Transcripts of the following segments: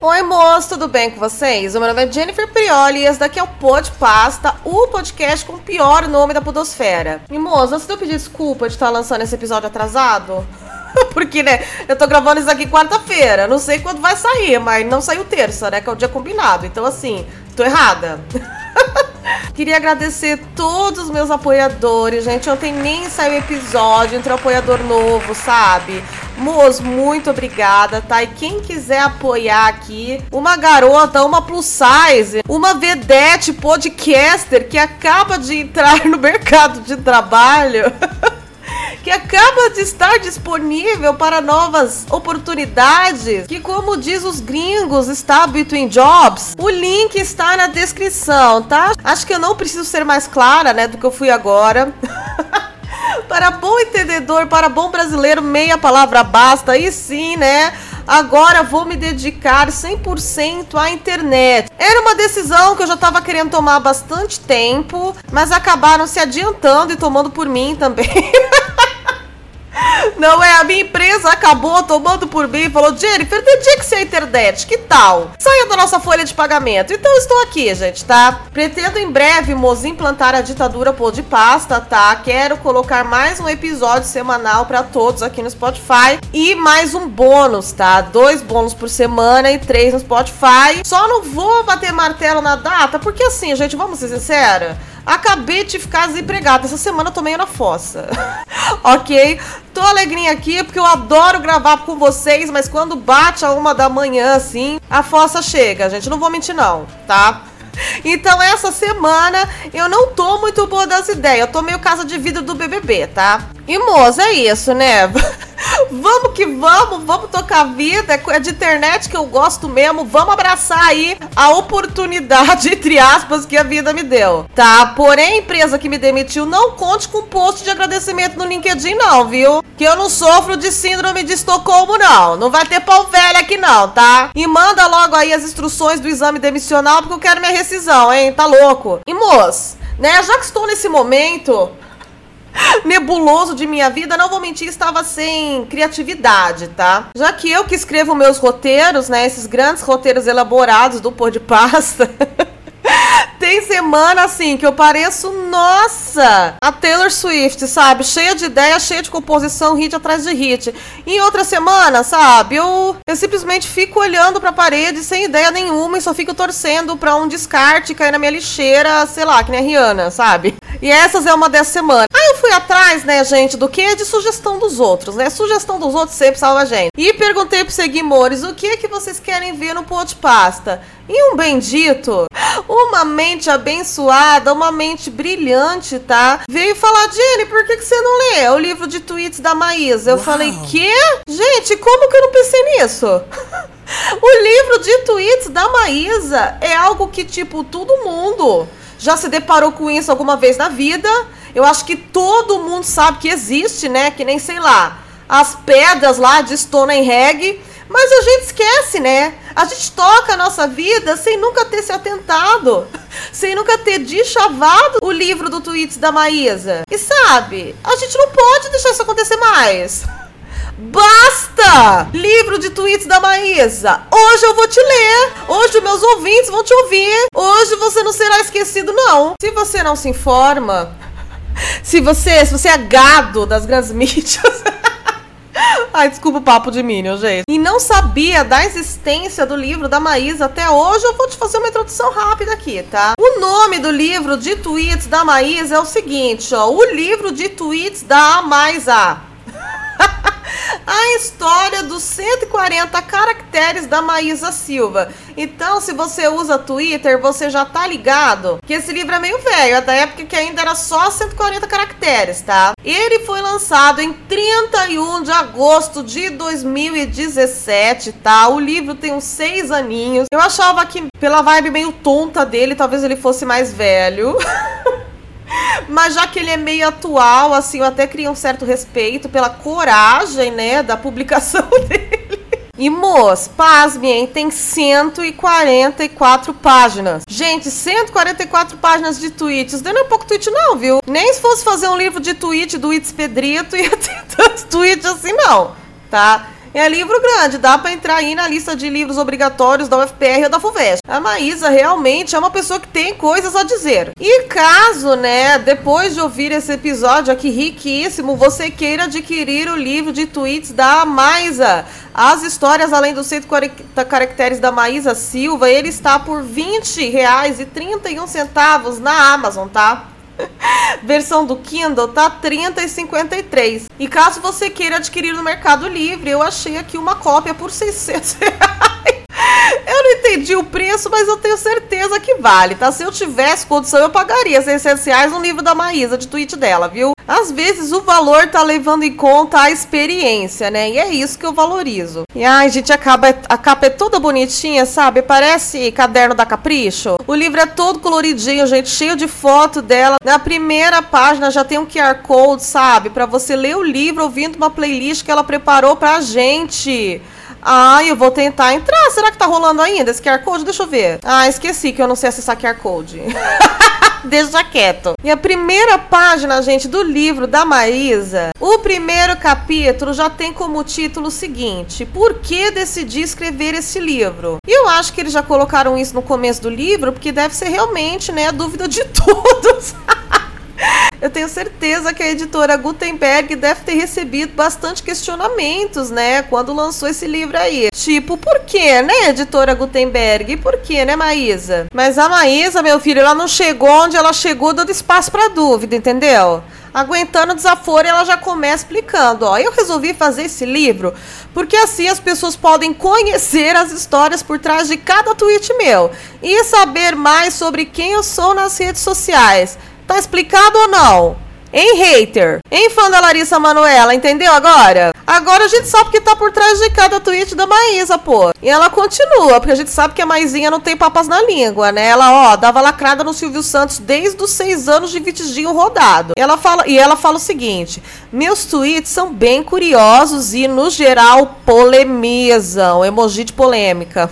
Oi, moço, tudo bem com vocês? O meu nome é Jennifer Prioli e esse daqui é o Pod Pasta, o podcast com o pior nome da podosfera. E, moço, antes de eu pedir desculpa de estar lançando esse episódio atrasado, porque, né, eu tô gravando isso aqui quarta-feira, não sei quando vai sair, mas não saiu terça, né, que é o dia combinado. Então, assim, tô errada. Queria agradecer todos os meus apoiadores, gente. Ontem nem saiu episódio, entrou apoiador novo, sabe? Moço, muito obrigada, tá? E quem quiser apoiar aqui, uma garota, uma plus size, uma vedete podcaster que acaba de entrar no mercado de trabalho. que acaba de estar disponível para novas oportunidades, que como diz os gringos, está between jobs. O link está na descrição, tá? Acho que eu não preciso ser mais clara, né, do que eu fui agora. para bom entendedor, para bom brasileiro, meia palavra basta. E sim, né? Agora vou me dedicar 100% à internet. Era uma decisão que eu já estava querendo tomar há bastante tempo, mas acabaram se adiantando e tomando por mim também. Não é, a minha empresa acabou tomando por mim e falou: Jennifer, dedique-se à internet, que tal? Saia da nossa folha de pagamento. Então estou aqui, gente, tá? Pretendo em breve, moço, implantar a ditadura pô de pasta, tá? Quero colocar mais um episódio semanal para todos aqui no Spotify e mais um bônus, tá? Dois bônus por semana e três no Spotify. Só não vou bater martelo na data, porque assim, gente, vamos ser sinceros. Acabei de ficar desempregada. Essa semana eu tô meio na fossa. ok? Tô alegrinha aqui porque eu adoro gravar com vocês, mas quando bate a uma da manhã, assim, a fossa chega, gente. Não vou mentir, não, tá? Então, essa semana eu não tô muito boa das ideias. Eu tô meio casa de vidro do BBB, tá? E, moça, é isso, né? vamos que vamos, vamos tocar a vida. É de internet que eu gosto mesmo. Vamos abraçar aí a oportunidade, entre aspas, que a vida me deu. Tá? Porém, empresa que me demitiu não conte com post de agradecimento no LinkedIn, não, viu? Que eu não sofro de síndrome de Estocolmo, não. Não vai ter pau velho aqui, não, tá? E manda logo aí as instruções do exame demissional, porque eu quero minha rescisão, hein? Tá louco? E moço, né? Já que estou nesse momento nebuloso de minha vida, não vou mentir, estava sem criatividade, tá? Já que eu que escrevo meus roteiros, né, esses grandes roteiros elaborados do pôr de pasta. Tem semana assim que eu pareço, nossa, a Taylor Swift, sabe? Cheia de ideia, cheia de composição, hit atrás de hit. Em outra semana, sabe? Eu, eu simplesmente fico olhando pra parede sem ideia nenhuma e só fico torcendo pra um descarte cair na minha lixeira, sei lá, que nem a Rihanna, sabe? E essas é uma dessas semanas. Aí eu fui atrás, né, gente, do que? De sugestão dos outros, né? Sugestão dos outros sempre salva a gente. E perguntei pros seguidores o que é que vocês querem ver no pô de pasta. E um bendito, uma mente abençoada, uma mente brilhante, tá? Veio falar, Jenny, por que, que você não lê o livro de tweets da Maísa? Eu Uau. falei, quê? Gente, como que eu não pensei nisso? o livro de tweets da Maísa é algo que, tipo, todo mundo já se deparou com isso alguma vez na vida. Eu acho que todo mundo sabe que existe, né? Que nem, sei lá, as pedras lá de Stonehenge mas a gente esquece, né? A gente toca a nossa vida sem nunca ter se atentado, sem nunca ter deschavado o livro do tweets da Maísa. E sabe, a gente não pode deixar isso acontecer mais. Basta! Livro de tweets da Maísa. Hoje eu vou te ler. Hoje meus ouvintes vão te ouvir. Hoje você não será esquecido, não. Se você não se informa, se você, se você é gado das grandes mídias. Ai, desculpa o papo de Minion, gente. E não sabia da existência do livro da Maísa até hoje, eu vou te fazer uma introdução rápida aqui, tá? O nome do livro de tweets da Maísa é o seguinte, ó. O livro de tweets da mais A. a história dos 140 caracteres da Maísa Silva. Então, se você usa Twitter, você já tá ligado que esse livro é meio velho, é da época que ainda era só 140 caracteres, tá? Ele foi lançado em 31 de agosto de 2017, tá? O livro tem uns seis aninhos. Eu achava que, pela vibe meio tonta dele, talvez ele fosse mais velho. Mas já que ele é meio atual, assim, eu até crio um certo respeito pela coragem, né, da publicação dele. E, moço, pasme, hein? Tem 144 páginas. Gente, 144 páginas de tweets. Não é pouco tweet, não, viu? Nem se fosse fazer um livro de tweet do It's Pedrito ia ter tantos tweets assim, não. Tá? É livro grande, dá para entrar aí na lista de livros obrigatórios da UFPR ou da FUVEST. A Maísa realmente é uma pessoa que tem coisas a dizer. E caso, né, depois de ouvir esse episódio aqui riquíssimo, você queira adquirir o livro de tweets da Maísa, as histórias além dos 140 caracteres da Maísa Silva, ele está por R$ 20,31 na Amazon, tá? Versão do Kindle tá 30 e 53. E caso você queira adquirir no Mercado Livre, eu achei aqui uma cópia por 600 reais. Eu não entendi o preço, mas eu tenho certeza que vale, tá? Se eu tivesse condição, eu pagaria 600 reais no livro da Maísa, de tweet dela, viu? Às vezes o valor tá levando em conta a experiência, né? E é isso que eu valorizo. E ai, gente, a capa, é, a capa é toda bonitinha, sabe? Parece caderno da Capricho. O livro é todo coloridinho, gente, cheio de foto dela. Na primeira página já tem um QR Code, sabe? Para você ler o livro ouvindo uma playlist que ela preparou pra gente. Ah, eu vou tentar entrar. Será que tá rolando ainda esse QR Code? Deixa eu ver. Ah, esqueci que eu não sei acessar QR Code. Deixa quieto. E a primeira página, gente, do livro da Maísa, o primeiro capítulo já tem como título o seguinte: Por que decidi escrever esse livro? E eu acho que eles já colocaram isso no começo do livro, porque deve ser realmente, né, a dúvida de todos. Eu tenho certeza que a editora Gutenberg deve ter recebido bastante questionamentos, né, quando lançou esse livro aí. Tipo, por que, né, editora Gutenberg? Por que, né, Maísa? Mas a Maísa, meu filho, ela não chegou onde ela chegou dando espaço para dúvida, entendeu? aguentando o desaforo, ela já começa explicando, ó, eu resolvi fazer esse livro porque assim as pessoas podem conhecer as histórias por trás de cada tweet meu e saber mais sobre quem eu sou nas redes sociais. Tá explicado ou não? Em hater, em fã da Larissa Manuela, entendeu agora? Agora a gente sabe que tá por trás de cada tweet da Maísa, pô. E ela continua, porque a gente sabe que a Maisinha não tem papas na língua, né? Ela, ó, dava lacrada no Silvio Santos desde os seis anos de vitidinho rodado. Ela fala, e ela fala o seguinte: meus tweets são bem curiosos e, no geral, polemizam. Emoji de polêmica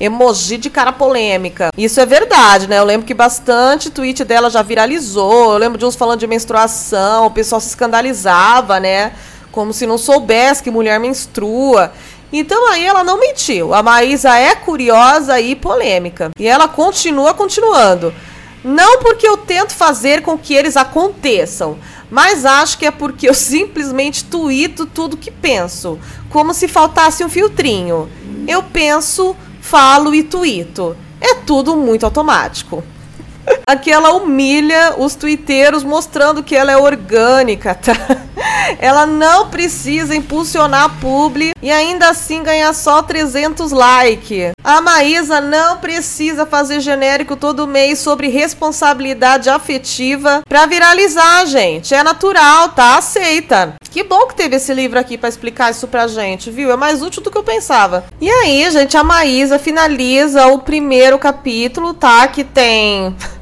emoji de cara polêmica. Isso é verdade, né? Eu lembro que bastante tweet dela já viralizou. Eu lembro de uns falando de menstruação, o pessoal se escandalizava, né? Como se não soubesse que mulher menstrua. Então aí ela não mentiu. A Maísa é curiosa e polêmica. E ela continua continuando. Não porque eu tento fazer com que eles aconteçam, mas acho que é porque eu simplesmente tuito tudo que penso, como se faltasse um filtrinho. Eu penso, falo e tuito. É tudo muito automático. Aqui ela humilha os twitteiros mostrando que ela é orgânica, tá? Ela não precisa impulsionar a publi e ainda assim ganhar só 300 likes. A Maísa não precisa fazer genérico todo mês sobre responsabilidade afetiva para viralizar, gente. É natural, tá? Aceita. Que bom que teve esse livro aqui para explicar isso pra gente, viu? É mais útil do que eu pensava. E aí, gente, a Maísa finaliza o primeiro capítulo, tá? Que tem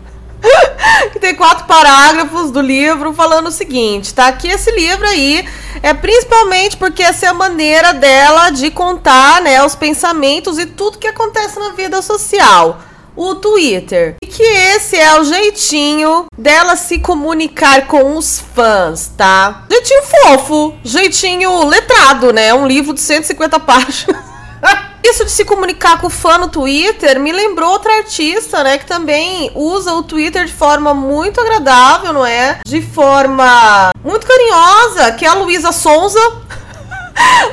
que tem quatro parágrafos do livro falando o seguinte, tá? Que esse livro aí é principalmente porque essa é a maneira dela de contar, né, os pensamentos e tudo que acontece na vida social. O Twitter. E que esse é o jeitinho dela se comunicar com os fãs, tá? Jeitinho fofo, jeitinho letrado, né? Um livro de 150 páginas. Isso de se comunicar com o fã no Twitter me lembrou outra artista, né? Que também usa o Twitter de forma muito agradável, não é? De forma muito carinhosa, que é a Luísa Sonza.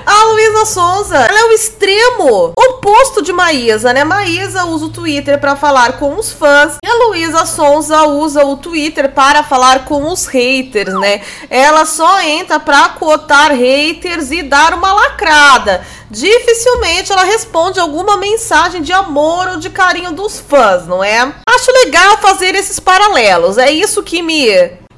A Luísa Sonza, extremo oposto de Maísa, né? Maísa usa o Twitter para falar com os fãs e a Luísa Sonza usa o Twitter para falar com os haters, né? Ela só entra para cotar haters e dar uma lacrada dificilmente ela responde alguma mensagem de amor ou de carinho dos fãs, não é? Acho legal fazer esses paralelos, é isso que me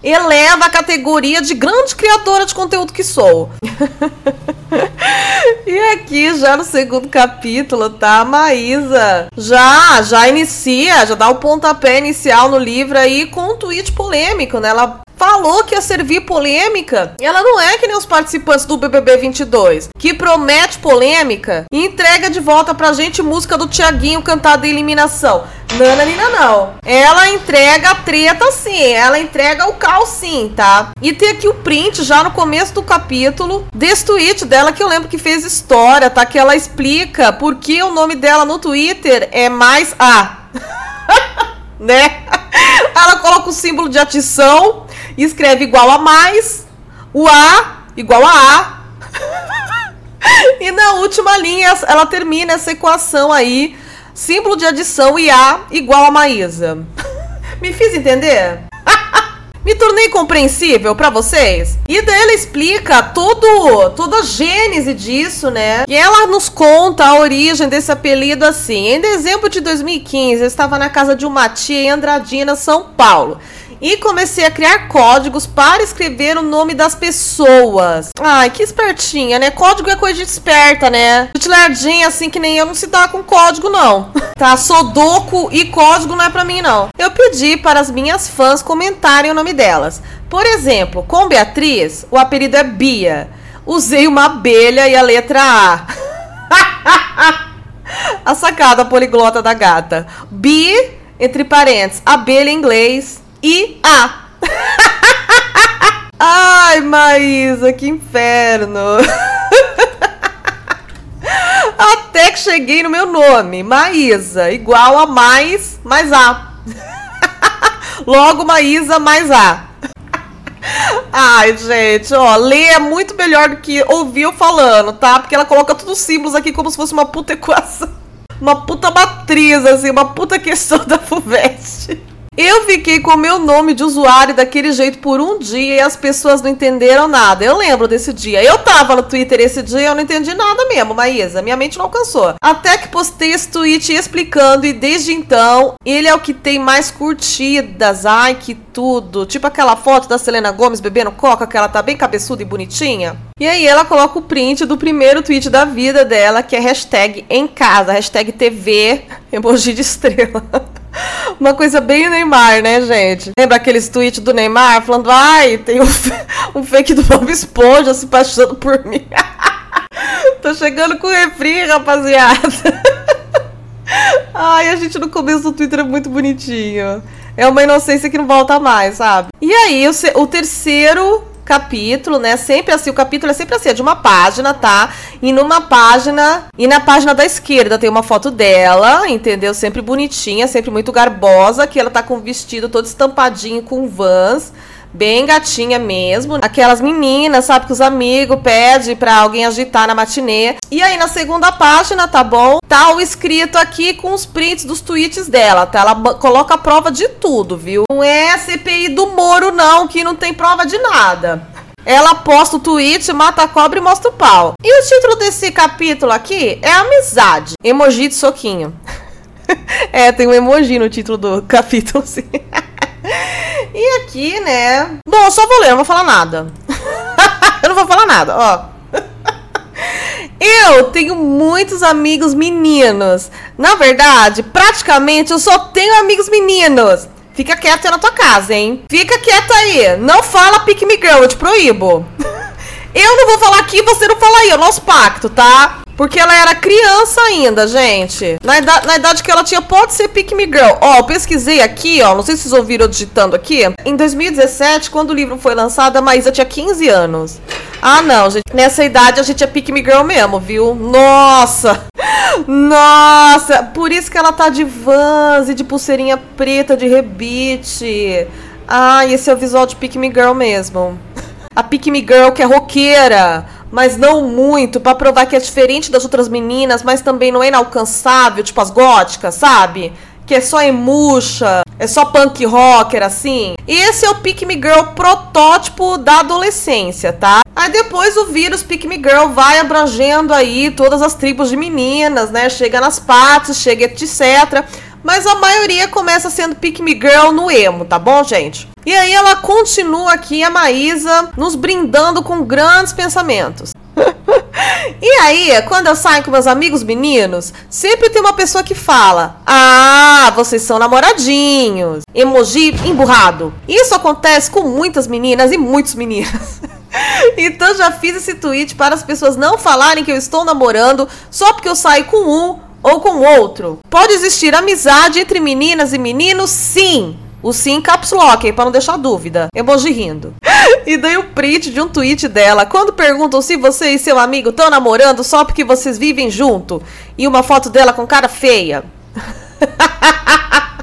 eleva a categoria de grande criadora de conteúdo que sou. e aqui, já no segundo capítulo, tá? A Maísa já, já inicia, já dá o pontapé inicial no livro aí com um tweet polêmico, né? Ela falou que ia servir polêmica. Ela não é que nem os participantes do BBB 22, que promete polêmica e entrega de volta pra gente música do Tiaguinho cantada em eliminação. Nananina não. Ela entrega a treta sim, ela entrega o cal sim, tá? E tem aqui o print já no começo do capítulo desse tweet dela que eu lembro que fez história, tá? Que ela explica por que o nome dela no Twitter é mais A. né? Ela coloca o símbolo de atição escreve igual a mais, o A igual a A. e na última linha ela termina essa equação aí, símbolo de adição e A igual a Maísa. Me fiz entender? Me tornei compreensível para vocês? E daí ela explica todo, toda a gênese disso, né? E ela nos conta a origem desse apelido assim. Em dezembro de 2015, eu estava na casa de uma tia em Andradina, São Paulo e comecei a criar códigos para escrever o nome das pessoas. Ai, que espertinha, né? Código é coisa de esperta, né? Titulardinha, assim que nem eu, não se dá com código, não. tá? Sodoku e código não é pra mim, não. Eu pedi para as minhas fãs comentarem o nome delas. Por exemplo, com Beatriz, o apelido é Bia. Usei uma abelha e a letra A. a sacada poliglota da gata. Bi, entre parênteses, abelha em inglês, e A. Ai, Maísa, que inferno. Até que cheguei no meu nome, Maísa, igual a mais, mais A. Logo, Maísa, mais A. Ai, gente, ó, ler é muito melhor do que ouvir eu falando, tá? Porque ela coloca todos os símbolos aqui como se fosse uma puta equação. Uma puta matriz, assim, uma puta questão da FUVEST. Eu fiquei com o meu nome de usuário daquele jeito por um dia e as pessoas não entenderam nada. Eu lembro desse dia. Eu tava no Twitter esse dia e eu não entendi nada mesmo, Maísa. Minha mente não alcançou. Até que postei esse tweet explicando e desde então ele é o que tem mais curtidas. Ai, que tudo. Tipo aquela foto da Selena Gomes bebendo coca, que ela tá bem cabeçuda e bonitinha. E aí ela coloca o print do primeiro tweet da vida dela, que é hashtag em casa, hashtag TV, emoji de estrela. Uma coisa bem Neymar, né, gente? Lembra aqueles tweets do Neymar falando, ai, tem um, um fake do Bob Esponja se apaixonando por mim. Tô chegando com refri, rapaziada. ai, a gente no começo do Twitter é muito bonitinho. É uma inocência que não volta mais, sabe? E aí, o, o terceiro capítulo, né? Sempre assim, o capítulo é sempre assim, é de uma página, tá? E numa página, e na página da esquerda tem uma foto dela, entendeu? Sempre bonitinha, sempre muito garbosa, que ela tá com o vestido todo estampadinho com vans bem gatinha mesmo. Aquelas meninas, sabe, que os amigos pedem pra alguém agitar na matinê. E aí na segunda página, tá bom? Tá o escrito aqui com os prints dos tweets dela, tá? Ela coloca a prova de tudo, viu? Não é CPI do Moro, não, que não tem prova de nada. Ela posta o tweet, mata a cobra e mostra o pau. E o título desse capítulo aqui é Amizade. Emoji de soquinho. é, tem um emoji no título do capítulo, sim. E aqui, né? Bom, só vou ler, não vou falar nada. eu não vou falar nada, ó. Eu tenho muitos amigos meninos. Na verdade, praticamente eu só tenho amigos meninos. Fica quieto aí na tua casa, hein? Fica quieto aí. Não fala pick me girl, eu te proíbo. eu não vou falar aqui, você não fala aí, é o nosso pacto, tá? Porque ela era criança ainda, gente. Na idade, na idade que ela tinha, pode ser Pick Me Girl. Ó, eu pesquisei aqui, ó. Não sei se vocês ouviram digitando aqui. Em 2017, quando o livro foi lançado, a Maísa tinha 15 anos. Ah, não, gente. Nessa idade a gente é Pick Me Girl mesmo, viu? Nossa! Nossa! Por isso que ela tá de vans e de pulseirinha preta de rebite. Ah, esse é o visual de Pick Me Girl mesmo. A Pick Me Girl que é roqueira mas não muito, para provar que é diferente das outras meninas, mas também não é inalcançável, tipo as góticas, sabe? Que é só emuxa, é só punk rocker, assim. E esse é o Pick Me Girl protótipo da adolescência, tá? Aí depois o vírus Pick Me Girl vai abrangendo aí todas as tribos de meninas, né? Chega nas partes, chega etc. Mas a maioria começa sendo Pick Me Girl no emo, tá bom, gente? E aí ela continua aqui, a Maísa, nos brindando com grandes pensamentos. E aí, quando eu saio com meus amigos meninos, sempre tem uma pessoa que fala: Ah, vocês são namoradinhos. Emoji emburrado. Isso acontece com muitas meninas e muitos meninos. Então já fiz esse tweet para as pessoas não falarem que eu estou namorando só porque eu saio com um ou com outro. Pode existir amizade entre meninas e meninos, sim. O sim caps lock, para não deixar dúvida. Emoji rindo. E dei o um print de um tweet dela. Quando perguntam se você e seu amigo estão namorando só porque vocês vivem junto. E uma foto dela com cara feia.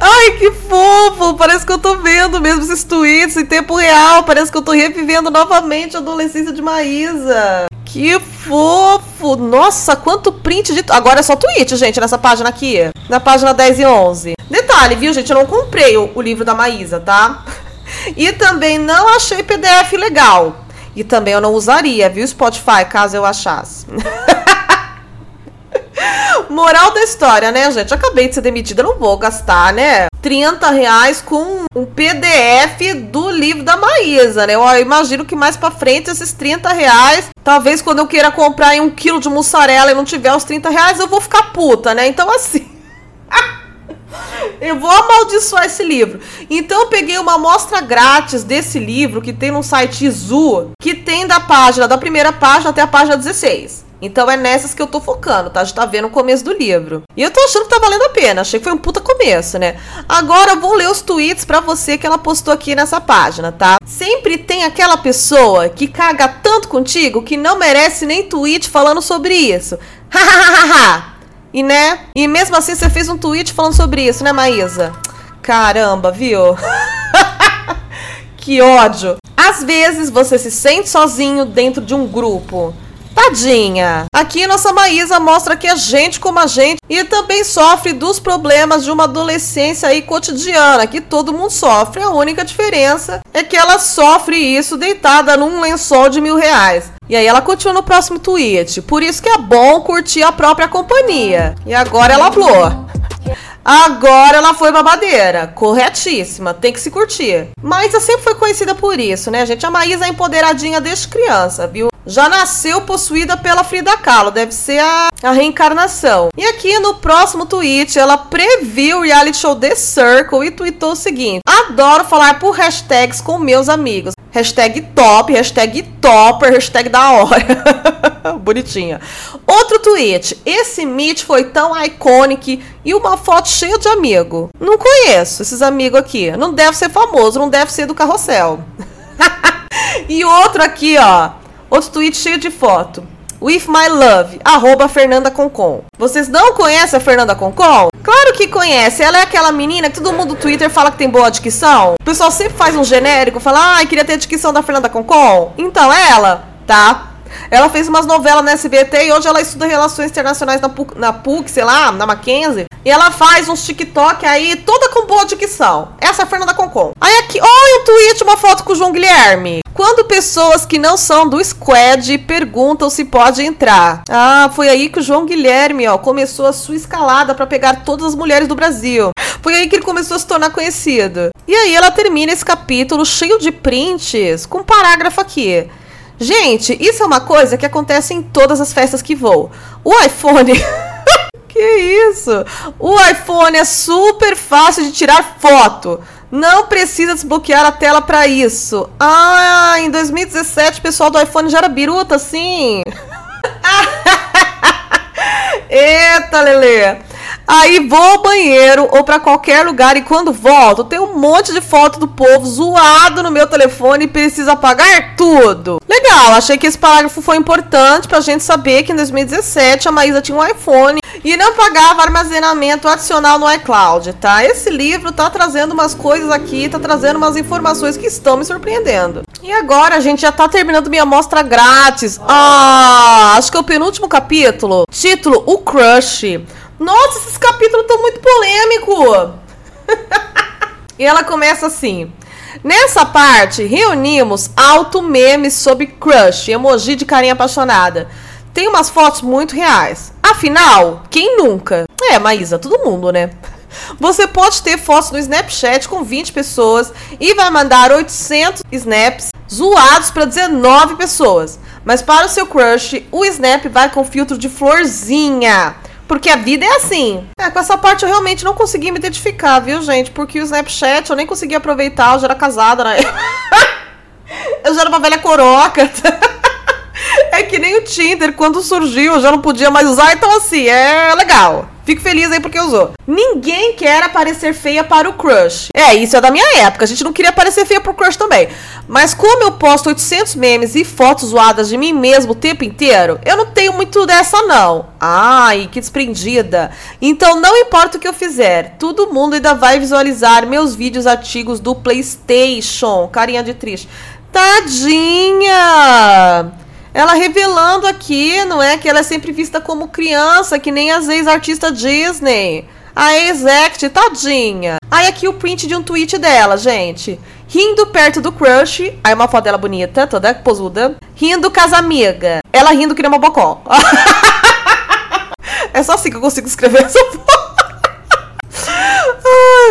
Ai, que fofo! Parece que eu tô vendo mesmo esses tweets em tempo real. Parece que eu tô revivendo novamente a adolescência de Maísa. Que fofo! Nossa, quanto print de. Agora é só tweet, gente, nessa página aqui. Na página 10 e 11. Detalhe, viu, gente? Eu não comprei o, o livro da Maísa, tá? E também não achei PDF legal. E também eu não usaria, viu, Spotify, caso eu achasse. Moral da história, né, gente? Acabei de ser demitida, não vou gastar, né? 30 reais com um PDF do livro da Maísa, né? Eu imagino que mais pra frente esses 30 reais, talvez quando eu queira comprar um quilo de mussarela e não tiver os 30 reais, eu vou ficar puta, né? Então assim. Eu vou amaldiçoar esse livro. Então eu peguei uma amostra grátis desse livro que tem no site Izu, que tem da página, da primeira página até a página 16. Então é nessas que eu tô focando, tá? Gente tá vendo o começo do livro. E eu tô achando que tá valendo a pena. Achei que foi um puta começo, né? Agora eu vou ler os tweets para você que ela postou aqui nessa página, tá? Sempre tem aquela pessoa que caga tanto contigo que não merece nem tweet falando sobre isso. Hahaha. e né? E mesmo assim você fez um tweet falando sobre isso, né, Maísa? Caramba, viu? que ódio. Às vezes você se sente sozinho dentro de um grupo. Tadinha. Aqui nossa Maísa mostra que é gente como a gente e também sofre dos problemas de uma adolescência aí cotidiana, que todo mundo sofre. A única diferença é que ela sofre isso deitada num lençol de mil reais. E aí ela continua no próximo tweet. Por isso que é bom curtir a própria companhia. E agora ela falou. Agora ela foi babadeira. Corretíssima. Tem que se curtir. Maísa sempre foi conhecida por isso, né, gente? A Maísa é empoderadinha desde criança, viu? Já nasceu possuída pela Frida Kahlo, deve ser a, a reencarnação. E aqui no próximo tweet, ela previu o reality show The Circle e tweetou o seguinte: Adoro falar por hashtags com meus amigos. Hashtag top, hashtag topper, hashtag da hora. Bonitinha. Outro tweet. Esse meet foi tão icônico e uma foto cheia de amigo. Não conheço esses amigos aqui. Não deve ser famoso, não deve ser do carrossel. e outro aqui, ó. Outro tweet cheio de foto. With my love, arroba Fernanda Concon. Vocês não conhecem a Fernanda Concon? Claro que conhece. Ela é aquela menina que todo mundo no Twitter fala que tem boa dicção. O pessoal sempre faz um genérico, fala, ai, ah, queria ter a dicção da Fernanda Concon. Então, é ela, tá? Ela fez umas novelas na SBT e hoje ela estuda relações internacionais na PUC, na PUC, sei lá, na Mackenzie. E ela faz uns TikTok aí, toda com boa dicção. Essa é a Fernanda Concon. Aí aqui, olha o tweet, uma foto com o João Guilherme. Quando pessoas que não são do squad perguntam se pode entrar. Ah, foi aí que o João Guilherme, ó, começou a sua escalada para pegar todas as mulheres do Brasil. Foi aí que ele começou a se tornar conhecido. E aí ela termina esse capítulo cheio de prints com um parágrafo aqui. Gente, isso é uma coisa que acontece em todas as festas que vou. O iPhone. que isso? O iPhone é super fácil de tirar foto. Não precisa desbloquear a tela para isso. Ah, em 2017 o pessoal do iPhone já era biruta, sim. Eita, Lele. Aí vou ao banheiro ou para qualquer lugar e quando volto, tem um monte de foto do povo zoado no meu telefone e precisa apagar tudo. Legal, achei que esse parágrafo foi importante pra gente saber que em 2017 a Maísa tinha um iPhone e não pagava armazenamento adicional no iCloud, tá? Esse livro tá trazendo umas coisas aqui, tá trazendo umas informações que estão me surpreendendo. E agora a gente já tá terminando minha amostra grátis. Ah, acho que é o penúltimo capítulo. Título: O Crush. Nossa, esses capítulos estão muito polêmicos. e ela começa assim. Nessa parte, reunimos alto memes sobre crush, emoji de carinha apaixonada. Tem umas fotos muito reais. Afinal, quem nunca? É, Maísa, todo mundo, né? Você pode ter fotos no Snapchat com 20 pessoas e vai mandar 800 snaps zoados para 19 pessoas. Mas para o seu crush, o Snap vai com filtro de florzinha. Porque a vida é assim. É, com essa parte eu realmente não consegui me identificar, viu, gente? Porque o Snapchat eu nem consegui aproveitar, eu já era casada, né? eu já era uma velha coroca. é que nem o Tinder, quando surgiu, eu já não podia mais usar, então assim, é legal. Fico feliz aí porque usou. Ninguém quer aparecer feia para o crush. É, isso é da minha época. A gente não queria aparecer feia pro crush também. Mas como eu posto 800 memes e fotos zoadas de mim mesmo o tempo inteiro, eu não tenho muito dessa não. Ai, que desprendida. Então não importa o que eu fizer, todo mundo ainda vai visualizar meus vídeos antigos do PlayStation. Carinha de triste. Tadinha! Ela revelando aqui, não é? Que ela é sempre vista como criança, que nem as ex-artistas Disney. A ex-act, tadinha. Aí aqui o print de um tweet dela, gente. Rindo perto do crush. Aí uma foto dela bonita, toda posuda. Rindo com as amigas. Ela rindo que nem uma bocó. é só assim que eu consigo escrever essa foto.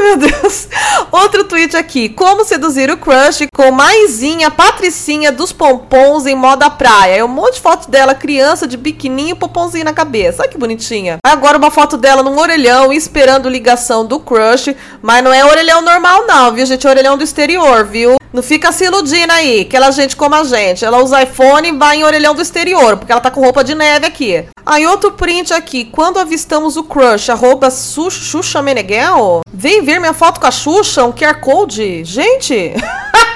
Meu Deus. Outro tweet aqui. Como seduzir o crush com maisinha patricinha dos pompons em moda praia. É um monte de foto dela, criança de biquininho e pompomzinho na cabeça. Olha que bonitinha. Agora uma foto dela num orelhão esperando ligação do crush. Mas não é orelhão normal não, viu, gente? É orelhão do exterior, viu? Não fica se iludindo aí, aquela gente como a gente. Ela usa iPhone e vai em orelhão do exterior, porque ela tá com roupa de neve aqui. Aí outro print aqui. Quando avistamos o crush, arroba Xuxa Meneghel. Vem ver minha foto com a Xuxa, um QR Code. Gente...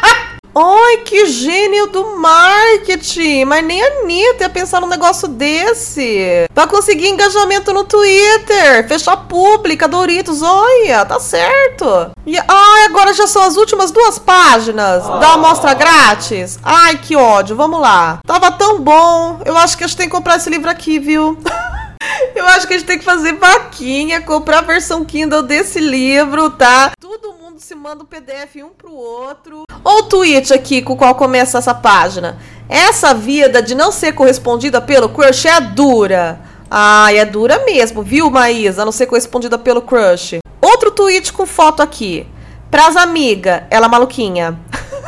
Ai, que gênio do marketing! Mas nem a Anitta ia pensar num negócio desse. Pra conseguir engajamento no Twitter. Fechar pública, Doritos. Olha, tá certo. E ai, agora já são as últimas duas páginas da amostra grátis. Ai, que ódio. Vamos lá. Tava tão bom. Eu acho que a gente tem que comprar esse livro aqui, viu? Eu acho que a gente tem que fazer vaquinha, comprar a versão Kindle desse livro, tá? Todo mundo se manda um PDF um pro outro. Ou o tweet aqui com o qual começa essa página. Essa vida de não ser correspondida pelo crush é dura. Ai, é dura mesmo, viu, Maísa? Não ser correspondida pelo crush. Outro tweet com foto aqui. Pras amigas, ela maluquinha.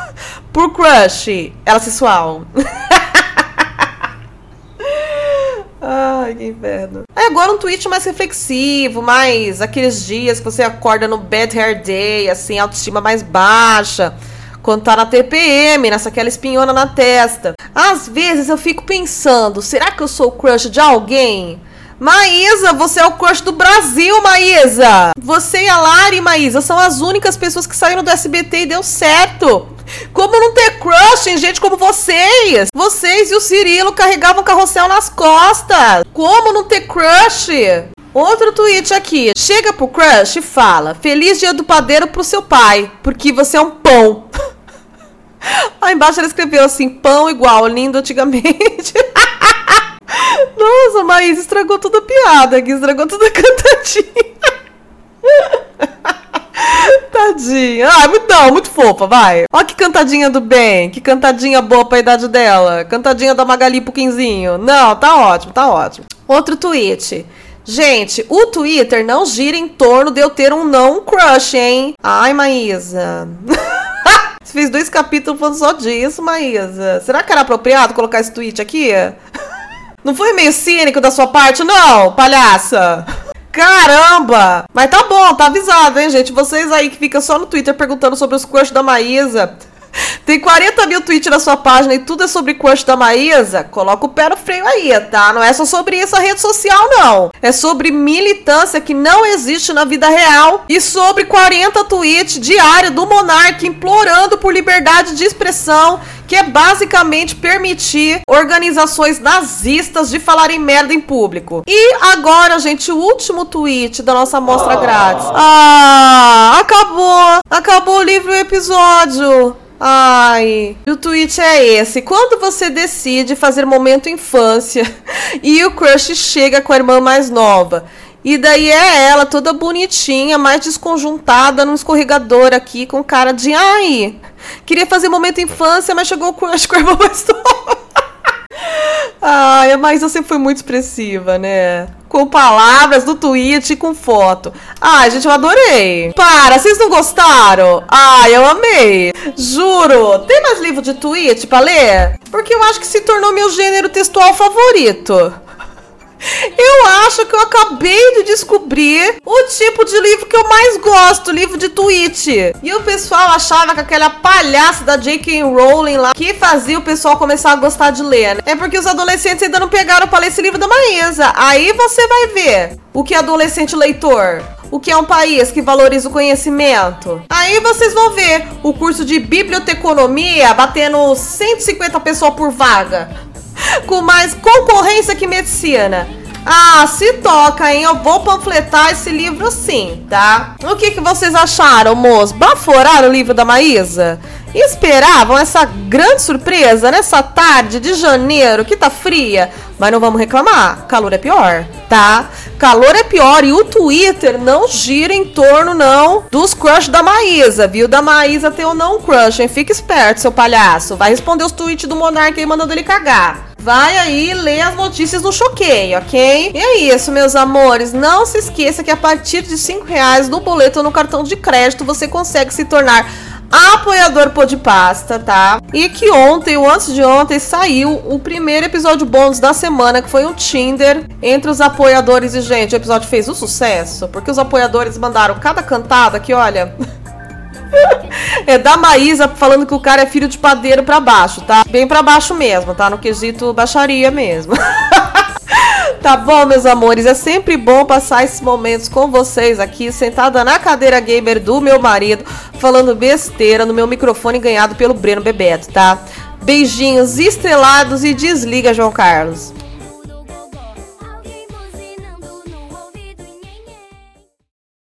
Por crush, ela sensual. Ai, que inferno. Aí agora um tweet mais reflexivo, mais aqueles dias que você acorda no bad hair day, assim, autoestima mais baixa. Quando tá na TPM, nessa aquela espinhona na testa. Às vezes eu fico pensando, será que eu sou o crush de alguém? Maísa, você é o crush do Brasil, Maísa! Você e a Lari, Maísa, são as únicas pessoas que saíram do SBT e deu certo. Como não ter crush em gente como vocês? Vocês e o Cirilo carregavam carrossel nas costas. Como não ter crush? Outro tweet aqui. Chega pro crush e fala: Feliz dia do padeiro pro seu pai, porque você é um pão. Aí embaixo ela escreveu assim: pão igual, lindo antigamente. Nossa, mas estragou toda a piada aqui, estragou toda a cantadinha. Tadinha. Ah, muito, não, muito fofa, vai. Ó que cantadinha do bem. Que cantadinha boa pra idade dela. Cantadinha da Magali Puquinzinho. Não, tá ótimo, tá ótimo. Outro tweet. Gente, o Twitter não gira em torno de eu ter um não crush, hein? Ai, Maísa. Fez dois capítulos falando só disso, Maísa. Será que era apropriado colocar esse tweet aqui? Não foi meio cínico da sua parte, não, palhaça? Caramba! Mas tá bom, tá avisado, hein, gente? Vocês aí que ficam só no Twitter perguntando sobre os crush da Maísa. Tem 40 mil tweets na sua página e tudo é sobre crush da Maísa, coloca o pé no freio aí, tá? Não é só sobre essa rede social, não. É sobre militância que não existe na vida real e sobre 40 tweets diários do Monark implorando por liberdade de expressão que é basicamente permitir organizações nazistas de falarem merda em público. E agora, gente, o último tweet da nossa amostra grátis. Ah, acabou! Acabou o livro e o episódio. Ai, o tweet é esse. Quando você decide fazer momento infância e o crush chega com a irmã mais nova. E daí é ela, toda bonitinha, mais desconjuntada, num escorregador aqui, com cara de ai, queria fazer momento infância, mas chegou o crush com a irmã mais nova. Ai, a Maísa sempre foi muito expressiva, né? Com palavras do tweet e com foto. Ai, gente, eu adorei. Para, vocês não gostaram? Ai, eu amei. Juro. Tem mais livro de tweet pra ler? Porque eu acho que se tornou meu gênero textual favorito. Eu acho que eu acabei de descobrir o tipo de livro que eu mais gosto, livro de tweet. E o pessoal achava que aquela palhaça da J.K. Rowling lá que fazia o pessoal começar a gostar de ler. Né? É porque os adolescentes ainda não pegaram para ler esse livro da Maísa. Aí você vai ver o que é adolescente leitor. O que é um país que valoriza o conhecimento? Aí vocês vão ver o curso de biblioteconomia batendo 150 pessoas por vaga com mais concorrência que medicina. Ah, se toca, hein? Eu vou panfletar esse livro sim, tá? O que, que vocês acharam, moço? Baforaram o livro da Maísa? Esperavam essa grande surpresa nessa tarde de janeiro que tá fria? Mas não vamos reclamar, calor é pior, tá? Calor é pior e o Twitter não gira em torno, não, dos crush da Maísa, viu? Da Maísa tem ou não crush, hein? Fica esperto, seu palhaço. Vai responder os tweets do Monark aí mandando ele cagar. Vai aí ler as notícias no Choquei, ok? E é isso, meus amores. Não se esqueça que a partir de 5 reais no boleto ou no cartão de crédito você consegue se tornar apoiador Podpasta, tá? E que ontem, ou antes de ontem, saiu o primeiro episódio bônus da semana, que foi um Tinder entre os apoiadores. E, gente, o episódio fez um sucesso, porque os apoiadores mandaram cada cantada que, olha. é da Maísa falando que o cara é filho de padeiro pra baixo, tá? Bem pra baixo mesmo, tá? No quesito baixaria mesmo. Tá bom, meus amores, é sempre bom passar esses momentos com vocês aqui, sentada na cadeira gamer do meu marido, falando besteira no meu microfone ganhado pelo Breno Bebeto, tá? Beijinhos estrelados e desliga, João Carlos.